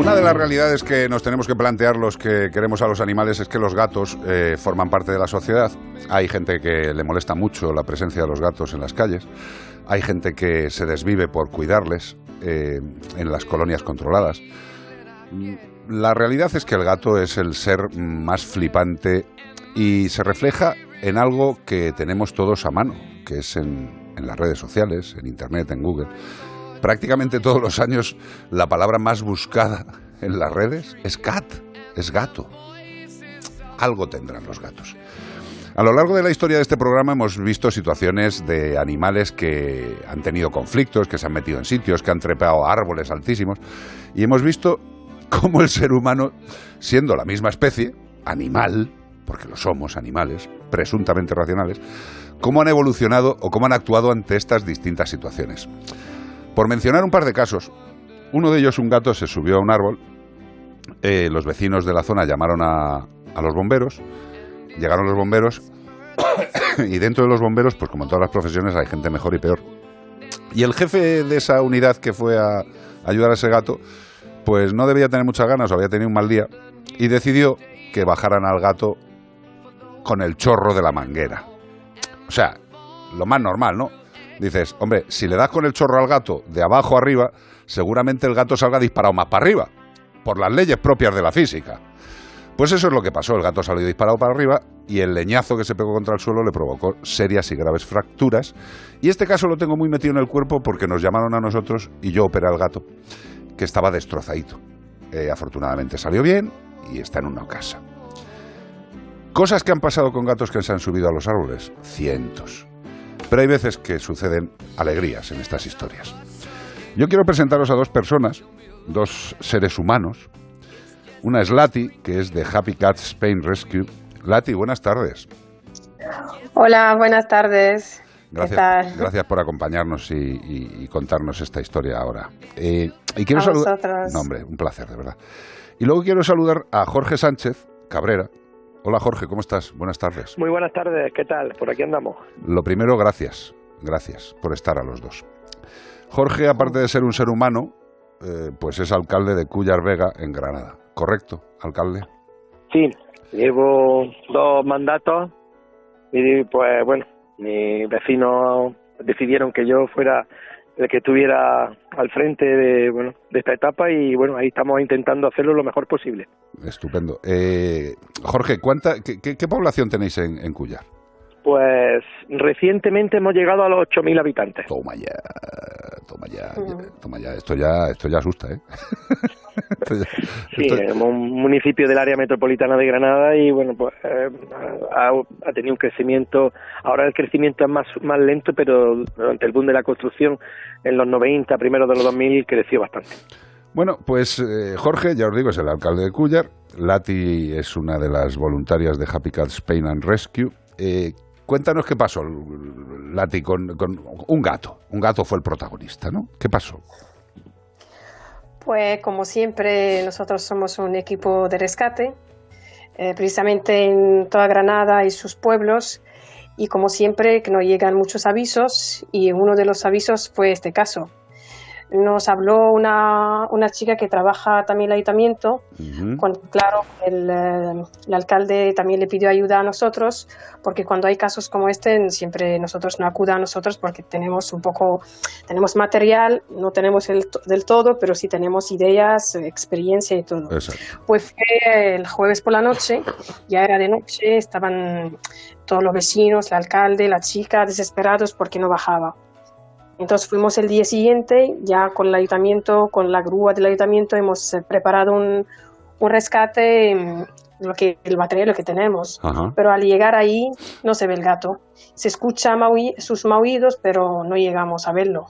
Una de las realidades que nos tenemos que plantear los que queremos a los animales es que los gatos eh, forman parte de la sociedad. Hay gente que le molesta mucho la presencia de los gatos en las calles. Hay gente que se desvive por cuidarles eh, en las colonias controladas. La realidad es que el gato es el ser más flipante y se refleja en algo que tenemos todos a mano, que es en las redes sociales, en Internet, en Google. Prácticamente todos los años la palabra más buscada en las redes es cat, es gato. Algo tendrán los gatos. A lo largo de la historia de este programa hemos visto situaciones de animales que han tenido conflictos, que se han metido en sitios, que han trepado árboles altísimos, y hemos visto cómo el ser humano, siendo la misma especie, animal, porque lo somos animales, presuntamente racionales, cómo han evolucionado o cómo han actuado ante estas distintas situaciones. Por mencionar un par de casos, uno de ellos, un gato, se subió a un árbol, eh, los vecinos de la zona llamaron a, a los bomberos, llegaron los bomberos y dentro de los bomberos, pues como en todas las profesiones, hay gente mejor y peor. Y el jefe de esa unidad que fue a ayudar a ese gato, pues no debía tener muchas ganas o había tenido un mal día y decidió que bajaran al gato con el chorro de la manguera. O sea, lo más normal, ¿no? Dices, hombre, si le das con el chorro al gato de abajo arriba, seguramente el gato salga disparado más para arriba, por las leyes propias de la física. Pues eso es lo que pasó, el gato salió disparado para arriba y el leñazo que se pegó contra el suelo le provocó serias y graves fracturas. Y este caso lo tengo muy metido en el cuerpo porque nos llamaron a nosotros y yo operé al gato, que estaba destrozadito. Eh, afortunadamente salió bien y está en una casa. Cosas que han pasado con gatos que se han subido a los árboles, cientos. Pero hay veces que suceden alegrías en estas historias. Yo quiero presentaros a dos personas, dos seres humanos. Una es Lati, que es de Happy Cats Spain Rescue. Lati, buenas tardes. Hola, buenas tardes. Gracias, ¿Qué tal? gracias por acompañarnos y, y- y contarnos esta historia ahora. Eh, y quiero A saludar. vosotros. No, hombre, un placer, de verdad. Y luego quiero saludar a Jorge Sánchez Cabrera. Hola Jorge, ¿cómo estás? Buenas tardes. Muy buenas tardes, ¿qué tal? Por aquí andamos. Lo primero, gracias. Gracias por estar a los dos. Jorge, aparte de ser un ser humano, eh, pues es alcalde de Cuyar Vega, en Granada. ¿Correcto, alcalde? Sí, llevo dos mandatos y pues bueno, mis vecinos decidieron que yo fuera el que estuviera al frente de, bueno, de esta etapa y bueno, ahí estamos intentando hacerlo lo mejor posible. Estupendo. Eh, Jorge, ¿cuánta, qué, qué- qué población tenéis en, en Cuyar? Pues recientemente hemos llegado a los 8.000 habitantes. Toma ya, toma ya, ya, toma ya. Esto ya, esto ya asusta, ¿eh? Esto ya- Sí, esto- un municipio del área metropolitana de Granada y bueno, pues eh, ha, ha tenido un crecimiento, ahora el crecimiento es más, más lento, pero durante el boom de la construcción en los 90, primeros de los 2000, creció bastante. Bueno, pues eh, Jorge, ya os digo, es el alcalde de Cuyar. Lati es una de las voluntarias de Happy Cat Spain and Rescue. Eh, cuéntanos qué pasó, Lati, con, con un gato. Un gato fue el protagonista, ¿no? ¿Qué pasó? Pues como siempre, nosotros somos un equipo de rescate, eh, precisamente en toda Granada y sus pueblos, y como siempre que nos llegan muchos avisos, y uno de los avisos fue este caso. Nos habló una, una chica que trabaja también en el ayuntamiento, cuando, claro, el, eh, el alcalde también le pidió ayuda a nosotros, porque cuando hay casos como este, siempre nosotros no acuda a nosotros porque tenemos un poco, tenemos material, no tenemos el, del todo, pero sí tenemos ideas, experiencia y todo. Exacto. Pues fue el jueves por la noche, ya era de noche, estaban todos los vecinos, el alcalde, la chica, desesperados porque no bajaba. Entonces fuimos el día siguiente, ya con el ayuntamiento, con la grúa del ayuntamiento, hemos eh, preparado un, un rescate, mm, lo que, el material que tenemos. Ajá. Pero al llegar ahí no se ve el gato. Se escucha sus maullidos, pero no llegamos a verlo.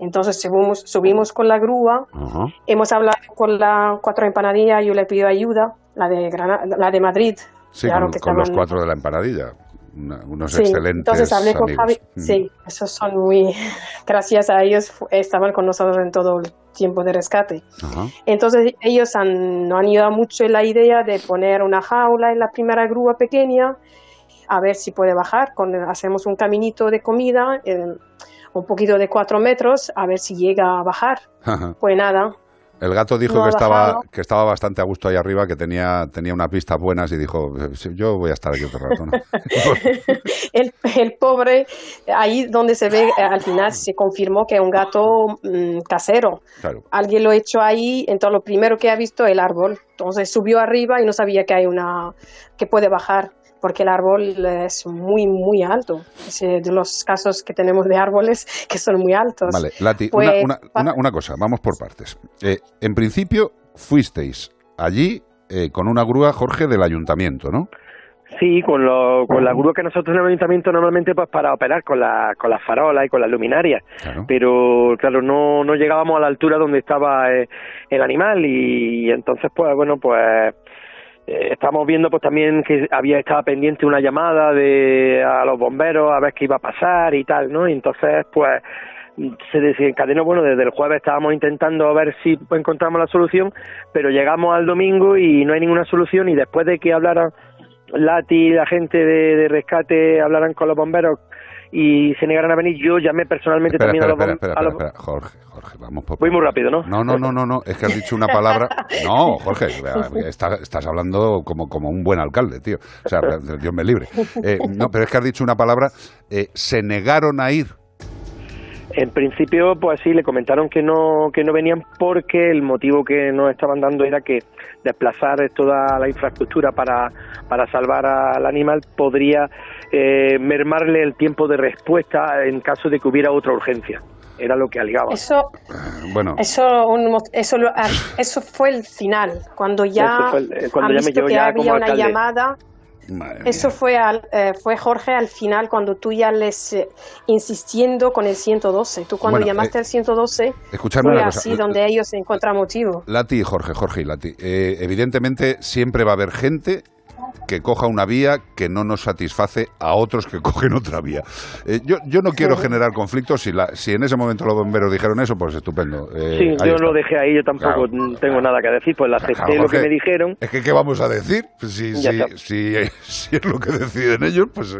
Entonces subimos, subimos con la grúa, Ajá. hemos hablado con la Cuatro Empanadillas, yo le pido ayuda, la de, Grana- la de Madrid. Sí, Claro con, que con los cuatro de la empanadilla. Una- unos Sí, excelentes entonces hablé con amigos. Javi. Mm. Sí, esos son muy. Gracias a ellos estaban con nosotros en todo el tiempo de rescate. Ajá. Entonces ellos han, han ayudado mucho en la idea de poner una jaula en la primera grúa pequeña, a ver si puede bajar. Con, hacemos un caminito de comida, eh, un poquito de cuatro metros, a ver si llega a bajar. Ajá. Pues nada, El gato dijo que estaba, que estaba bastante a gusto ahí arriba, que tenía, tenía unas vistas buenas y dijo, yo voy a estar aquí otro rato. el, el, pobre, ahí donde se ve, al final se confirmó que es un gato mm, casero. Alguien lo echó ahí, entonces lo primero que ha visto es el árbol. Entonces subió arriba y no sabía que hay una, que puede bajar porque el árbol es muy, muy alto. Es de los casos que tenemos de árboles que son muy altos. Vale, Lati, una, pues, una, cosa, vamos por partes. Eh, en principio, fuisteis allí eh, con una grúa, Jorge, del ayuntamiento, ¿no? Sí, con, lo, con la grúa que nosotros en el ayuntamiento normalmente pues para operar con la, con las farolas y con las luminarias. Pero claro, no, no llegábamos a la altura donde estaba eh, el animal y, entonces pues bueno, pues eh, estamos viendo pues también que había estado pendiente una llamada de a los bomberos a ver qué iba a pasar y tal, ¿no? Y entonces pues se desencadenó, bueno, desde el jueves estábamos intentando ver si encontramos la solución, pero llegamos al domingo y no hay ninguna solución y después de que hablaran Lati, la gente de rescate, hablaran con los bomberos y se negaron a venir. Yo llamé personalmente también a los... Espera, espera, Jorge, Jorge, vamos por... Voy muy rápido, ¿no? No, no, no, no, no, es que has dicho una palabra... No, Jorge, estás, estás hablando como, como un buen alcalde, tío. O sea, Dios me libre. Eh, no, pero es que has dicho una palabra... Eh, se negaron a ir en principio, pues sí, le comentaron que no, que no venían porque el motivo que nos estaban dando era que desplazar toda la infraestructura para, para salvar al animal podría eh, mermarle el tiempo de respuesta en caso de que hubiera otra urgencia. Era lo que alegaba. Eso, bueno. eso, eso, eso fue el final, cuando ya, cuando ya visto que había una llamada eso fue, eh, fue Jorge al final cuando tú ya les eh, insistiendo con el 112. Tú cuando llamaste eh, al 112 fue así donde ellos encuentran motivo. Lati y Jorge, Jorge y Lati. evidentemente siempre va a haber gente que coja una vía que no nos satisface a otros que cogen otra vía. Eh, yo, yo no quiero generar conflictos. Si, la, si en ese momento los bomberos dijeron eso, pues estupendo. Eh, sí, yo lo dejé ahí, yo tampoco tengo nada que decir, pues la acepté lo que me dijeron. Es que, ¿qué vamos a decir? Si, si, si, si, es lo que deciden ellos, pues.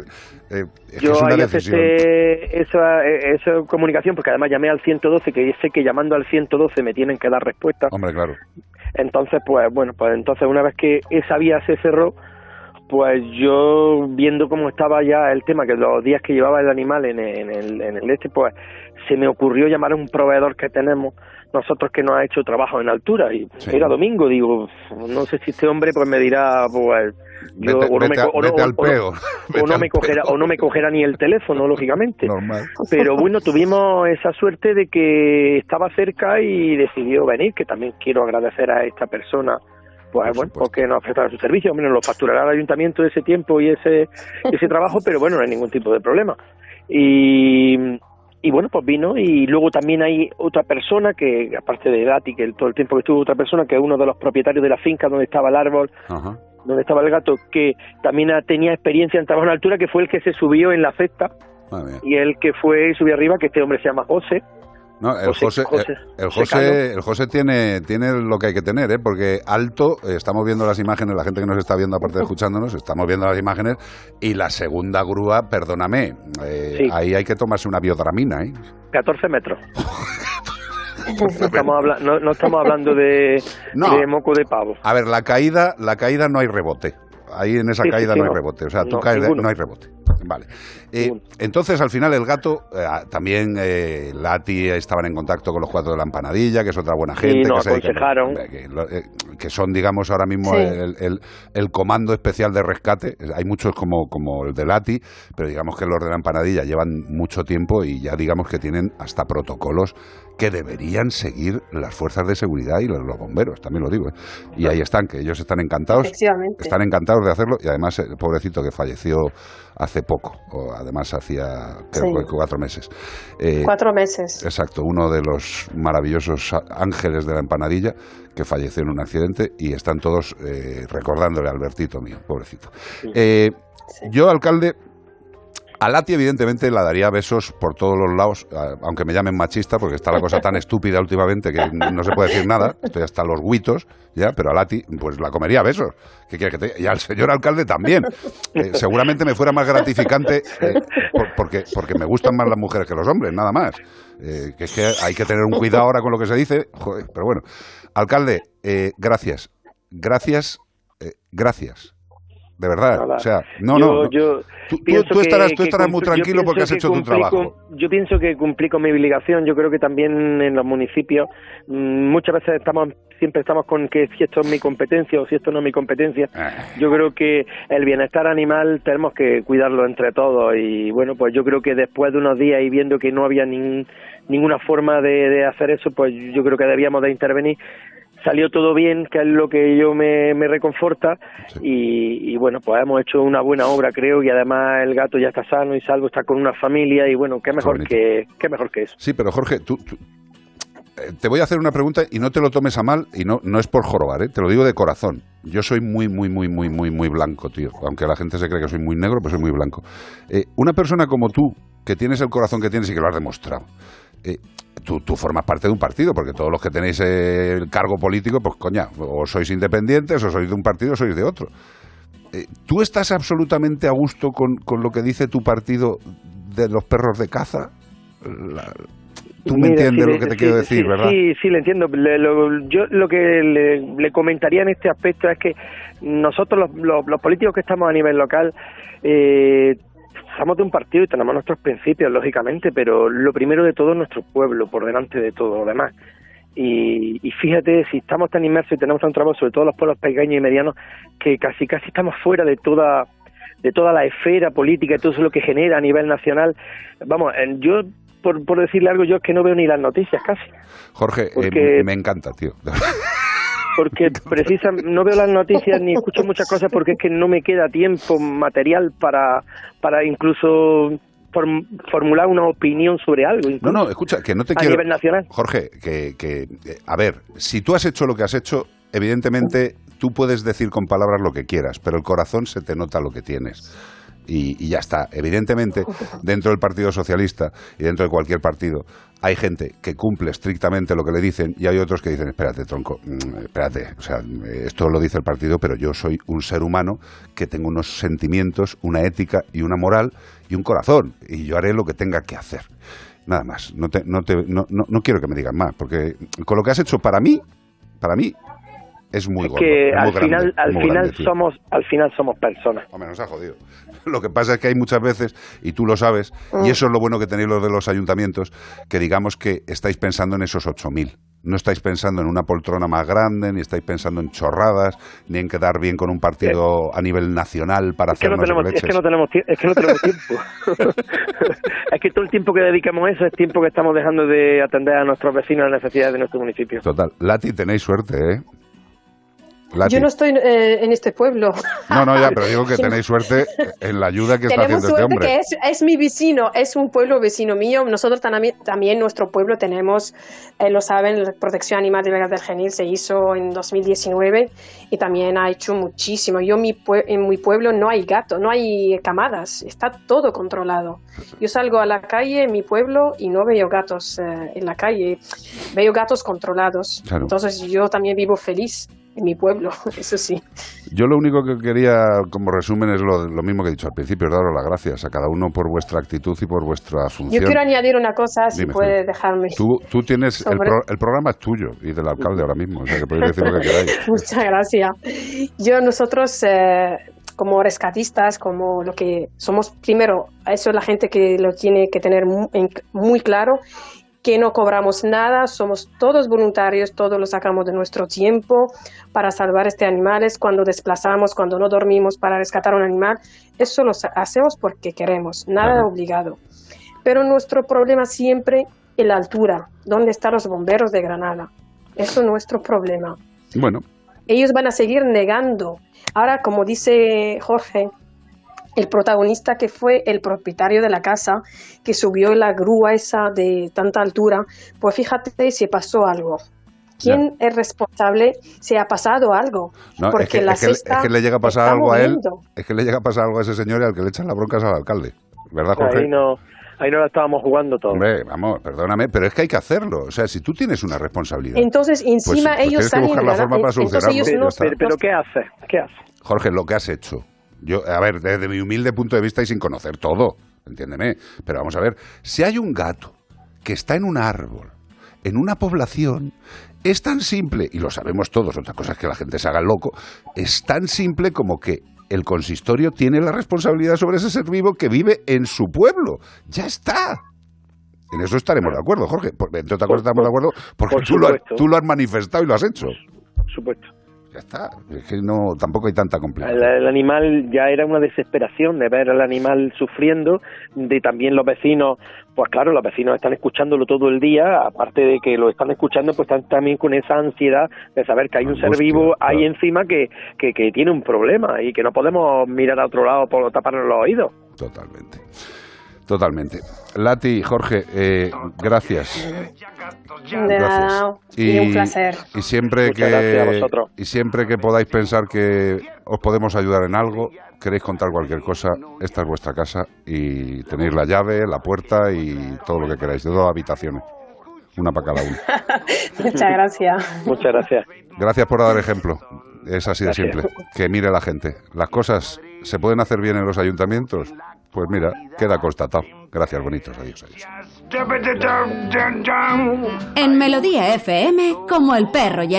Eh, yo ahí acepté esa, esa comunicación, porque además llamé al 112, que sé que llamando al 112 me tienen que dar respuesta. Hombre, claro. Entonces, pues bueno, pues entonces una vez que esa vía se cerró, pues yo viendo cómo estaba ya el tema, que los días que llevaba el animal en, el, en el este, pues se me ocurrió llamar a un proveedor que tenemos nosotros que nos ha hecho trabajo en altura. Y era domingo, digo, no sé si este hombre pues me dirá, pues yo o no me, cogerá o no me cogerá ni el teléfono lógicamente. Pero bueno, tuvimos esa suerte de que estaba cerca y decidió venir, que también quiero agradecer a esta persona pues bueno, porque nos prestaron su servicio, menos lo facturará el ayuntamiento ese tiempo y ese, ese trabajo, pero bueno, no hay ningún tipo de problema. Y, y bueno, pues vino y luego también hay otra persona que, aparte de Dati, que todo el tiempo que estuvo otra persona, que es uno de los propietarios de la finca donde estaba el árbol, donde estaba el gato, que también tenía experiencia en trabajo en altura, que fue el que se subió en la cesta y el que fue y subió arriba, que este hombre se llama José, no, el José, el, José, el José tiene, tiene lo que hay que tener, ¿eh? porque alto, eh, estamos viendo las imágenes, la gente que nos está viendo, aparte de escuchándonos, estamos viendo las imágenes, y la segunda grúa, perdóname, eh, ahí hay que tomarse una biodramina. ¿eh? 14 metros. no, estamos no, estamos hablando de, moco de pavo. A ver, la caída, la caída no hay rebote. Ahí en esa caída no hay rebote. O sea, tú caes, no hay rebote. Vale. Eh, entonces, al final, el gato, eh, también eh, Lati estaban en contacto con los cuatro de la empanadilla, que es otra buena gente. que, aconsejaron. que, son, digamos, ahora mismo el, el, comando especial de rescate. Hay muchos como, como el de Lati, pero digamos que los de la empanadilla llevan mucho tiempo y ya digamos que tienen hasta protocolos que deberían seguir las fuerzas de seguridad y los, bomberos, también lo digo. ¿eh? Y ahí están, que ellos están encantados. Están encantados de hacerlo y además el pobrecito que falleció hace poco, o además hacía cuatro meses. Eh, cuatro meses. Exacto, uno de los maravillosos ángeles de la empanadilla que falleció en un accidente y están todos eh, recordándole a Albertito mío, pobrecito. Yo, alcalde, A Lati, evidentemente, la daría besos por todos los lados, aunque me llamen machista, porque está la cosa tan estúpida últimamente que no se puede decir nada. Estoy hasta los guitos, ya, pero a Lati, pues la comería besos. ¿Qué que te... Y al señor alcalde también. Eh, seguramente me fuera más gratificante eh, porque, porque me gustan más las mujeres que los hombres, nada más. Eh, que es que hay que tener un cuidado ahora con lo que se dice. pero bueno, alcalde, gracias. Gracias, gracias de verdad. O sea, no, no. tú, estarás, tú estarás muy tranquilo porque has hecho tu trabajo. yo pienso que cumplí con mi obligación. Yo creo que también en los municipios mm, muchas veces estamos siempre estamos con que si esto es mi competencia o si esto no es mi competencia. Ah. Yo creo que el bienestar animal tenemos que cuidarlo entre todos y bueno, pues yo creo que después de unos días y viendo que no había ninguna forma de, de hacer eso, pues yo creo que debíamos de intervenir salió todo bien, que es lo que yo me, me reconforta y, bueno, pues hemos hecho una buena obra creo y además el gato ya está sano y salvo, está con una familia y bueno, qué mejor, que, qué mejor que eso. Sí, pero Jorge, tú, eh, te voy a hacer una pregunta y no te lo tomes a mal y no, no es por jorobar, ¿eh? te lo digo de corazón. Yo soy muy, muy, muy, muy, muy, muy blanco, tío. Aunque la gente se cree que soy muy negro, pues soy muy blanco. Eh, una persona como tú, que tienes el corazón que tienes y que lo has demostrado, eh, tú, tú, formas parte de un partido, porque todos los que tenéis el cargo político, pues coña, o sois independientes, o sois de un partido, o sois de otro. Eh, ¿Tú estás absolutamente a gusto con, con, lo que dice tu partido de los perros de caza? Tú me entiendes lo que te quiero decir, ¿verdad? Sí, sí, le entiendo. yo lo que le, comentaría en este aspecto es que nosotros, los, los, políticos que estamos a nivel local, eh, somos de un partido y tenemos nuestros principios, lógicamente, pero lo primero de todo es nuestro pueblo, por delante de todo lo demás. Y, fíjate, si estamos tan inmersos y tenemos tan trabajo, sobre todo los pueblos pequeños y medianos, que casi casi estamos fuera de toda de toda la esfera política y todo eso lo que genera a nivel nacional. Vamos, yo, por, por decirle algo, yo es que no veo ni las noticias casi. Jorge, eh, me encanta, tío. porque precisa, no veo las noticias ni escucho muchas cosas porque es que no me queda tiempo material para, para incluso formular una opinión sobre algo. No, no, escucha, que no te a nivel nacional. Jorge, que, que, a ver, si tú has hecho lo que has hecho, evidentemente tú puedes decir con palabras lo que quieras, pero el corazón se te nota lo que tienes y, ya está. Evidentemente, dentro del Partido Socialista y dentro de cualquier partido, hay gente que cumple estrictamente lo que le dicen y hay otros que dicen, espérate, tronco, mm, espérate, o sea, esto lo dice el partido, pero yo soy un ser humano que tengo unos sentimientos, una ética y una moral y un corazón y yo haré lo que tenga que hacer. Nada más, no, te, no, te, no, no quiero que me digan más, porque con lo que has hecho para mí, para mí es muy es que al final al final somos al final somos personas. Hombre nos ha jodido lo que pasa es que hay muchas veces y tú lo sabes y mm. eso es lo bueno que tenéis los de los ayuntamientos que digamos que estáis pensando en esos 8000 no estáis pensando en una poltrona más grande, ni estáis pensando en chorradas, ni en quedar bien con un partido a nivel nacional para hacer que no tenemos, es que no tenemos Es que no tenemos tiempo. es que todo el tiempo que dedicamos a eso es tiempo que estamos dejando de atender a nuestros vecinos las necesidades de nuestro municipio. Total. Lati, tenéis suerte, ¿eh? Yo no estoy eh, en este pueblo. No, no, ya, pero digo que tenéis suerte en la ayuda que está haciendo este hombre. Que es, es, mi vecino, es un pueblo vecino mío. Nosotros también, también nuestro pueblo tenemos, eh, lo saben, la protección animal de Vegas del Genil se hizo en 2019 y también ha hecho muchísimo. Yo mi en mi pueblo no hay gato, no hay camadas, está todo controlado. Yo salgo a la calle en mi pueblo y no veo gatos eh, en la calle, veo gatos controlados. Entonces yo también vivo feliz en mi pueblo, eso sí. Yo lo único que quería, como resumen, es lo, mismo que he dicho al principio, daros las gracias a cada uno por vuestra actitud y por vuestra función. Yo quiero añadir una cosa, si puede dejarme. Tú, tú tienes, el, programa es tuyo y del alcalde ahora mismo, o sea que podéis decir lo que queráis. Muchas gracias. Yo, nosotros... Eh, como rescatistas, como lo que somos, primero, eso es la gente que lo tiene que tener muy claro que no cobramos nada, somos todos voluntarios, todos lo sacamos de nuestro tiempo para salvar este animales, cuando desplazamos, cuando no dormimos para rescatar un animal, eso lo hacemos porque queremos, nada obligado. Pero nuestro problema siempre es la altura, ¿dónde están los bomberos de Granada? Eso es nuestro problema. Bueno. Ellos van a seguir negando. Ahora, como dice Jorge, el protagonista que fue el propietario de la casa, que subió la grúa esa de tanta altura, pues fíjate si pasó algo. ¿Quién es responsable si ha pasado algo? Porque es que, la es, que, le llega a pasar algo a él. Es que le llega a pasar algo a ese señor y al que le echan la bronca es al alcalde. ¿verdad, Jorge? Ahí no, ahí no la estábamos jugando todo. Hombre, vamos, perdóname, pero es que hay que hacerlo. O sea, si tú tienes una responsabilidad. Entonces, encima pues ellos tienes que buscar la forma para solucionarlo, no- pero, pero ¿qué hace? ¿Qué hace? Jorge, lo que has hecho. Yo, a ver, desde mi humilde punto de vista y sin conocer todo, entiéndeme, pero vamos a ver, si hay un gato que está en un árbol, en una población, es tan simple, y lo sabemos todos, otra cosa es que la gente se haga loco, es tan simple como que el consistorio tiene la responsabilidad sobre ese ser vivo que vive en su pueblo. Ya está. En eso estaremos de acuerdo, Jorge. Entre otras cosas estamos de acuerdo porque por tú lo, has, tú lo has manifestado y lo has hecho. Por supuesto. Ya está. Es que no, tampoco hay tanta complicación. el animal ya era una desesperación de ver al animal sufriendo, de también los vecinos, pues claro, los vecinos están escuchándolo todo el día, aparte de que lo están escuchando, pues están también con esa ansiedad de saber que hay un ser vivo ahí encima que, que, que tiene un problema y que no podemos mirar a otro lado por taparnos los oídos. Totalmente. Totalmente. Lati, Jorge, eh, gracias. De nada. Gracias. Y, un placer. Y siempre Muchas que y siempre que podáis pensar que os podemos ayudar en algo, queréis contar cualquier cosa, esta es vuestra casa y tenéis la llave, la puerta y todo lo que queráis, de dos habitaciones, una para cada uno. Muchas gracias. Muchas gracias. Gracias por dar ejemplo. Es así de Gracias. simple. Que mire la gente. Las cosas se pueden hacer bien en los ayuntamientos. Pues mira, queda constatado. Gracias, bonitos. Adiós, adiós. En Melodía FM, como el perro y